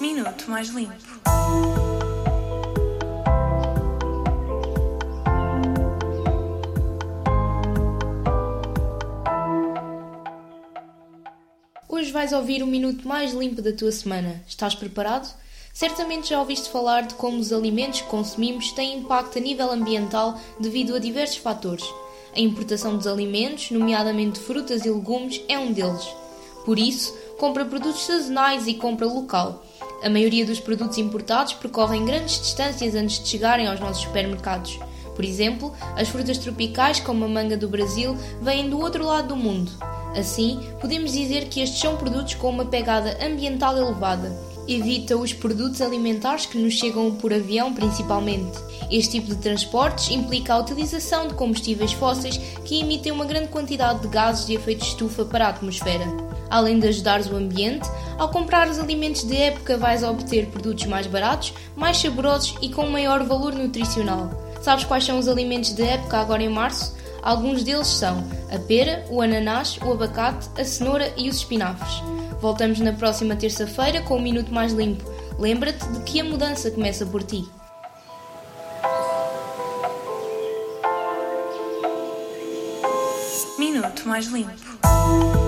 Minuto Mais Limpo. Hoje vais ouvir o minuto mais limpo da tua semana. Estás preparado? Certamente já ouviste falar de como os alimentos que consumimos têm impacto a nível ambiental devido a diversos fatores. A importação dos alimentos, nomeadamente frutas e legumes, é um deles. Por isso, compra produtos sazonais e compra local. A maioria dos produtos importados percorrem grandes distâncias antes de chegarem aos nossos supermercados. Por exemplo, as frutas tropicais, como a manga do Brasil, vêm do outro lado do mundo. Assim, podemos dizer que estes são produtos com uma pegada ambiental elevada. Evita os produtos alimentares que nos chegam por avião, principalmente. Este tipo de transportes implica a utilização de combustíveis fósseis que emitem uma grande quantidade de gases de efeito estufa para a atmosfera. Além de ajudares o ambiente, ao comprar os alimentos de época vais obter produtos mais baratos, mais saborosos e com maior valor nutricional. Sabes quais são os alimentos de época agora em março? Alguns deles são a pera, o ananás, o abacate, a cenoura e os espinafres. Voltamos na próxima terça-feira com um minuto mais limpo. Lembra-te de que a mudança começa por ti. Minuto Mais Limpo.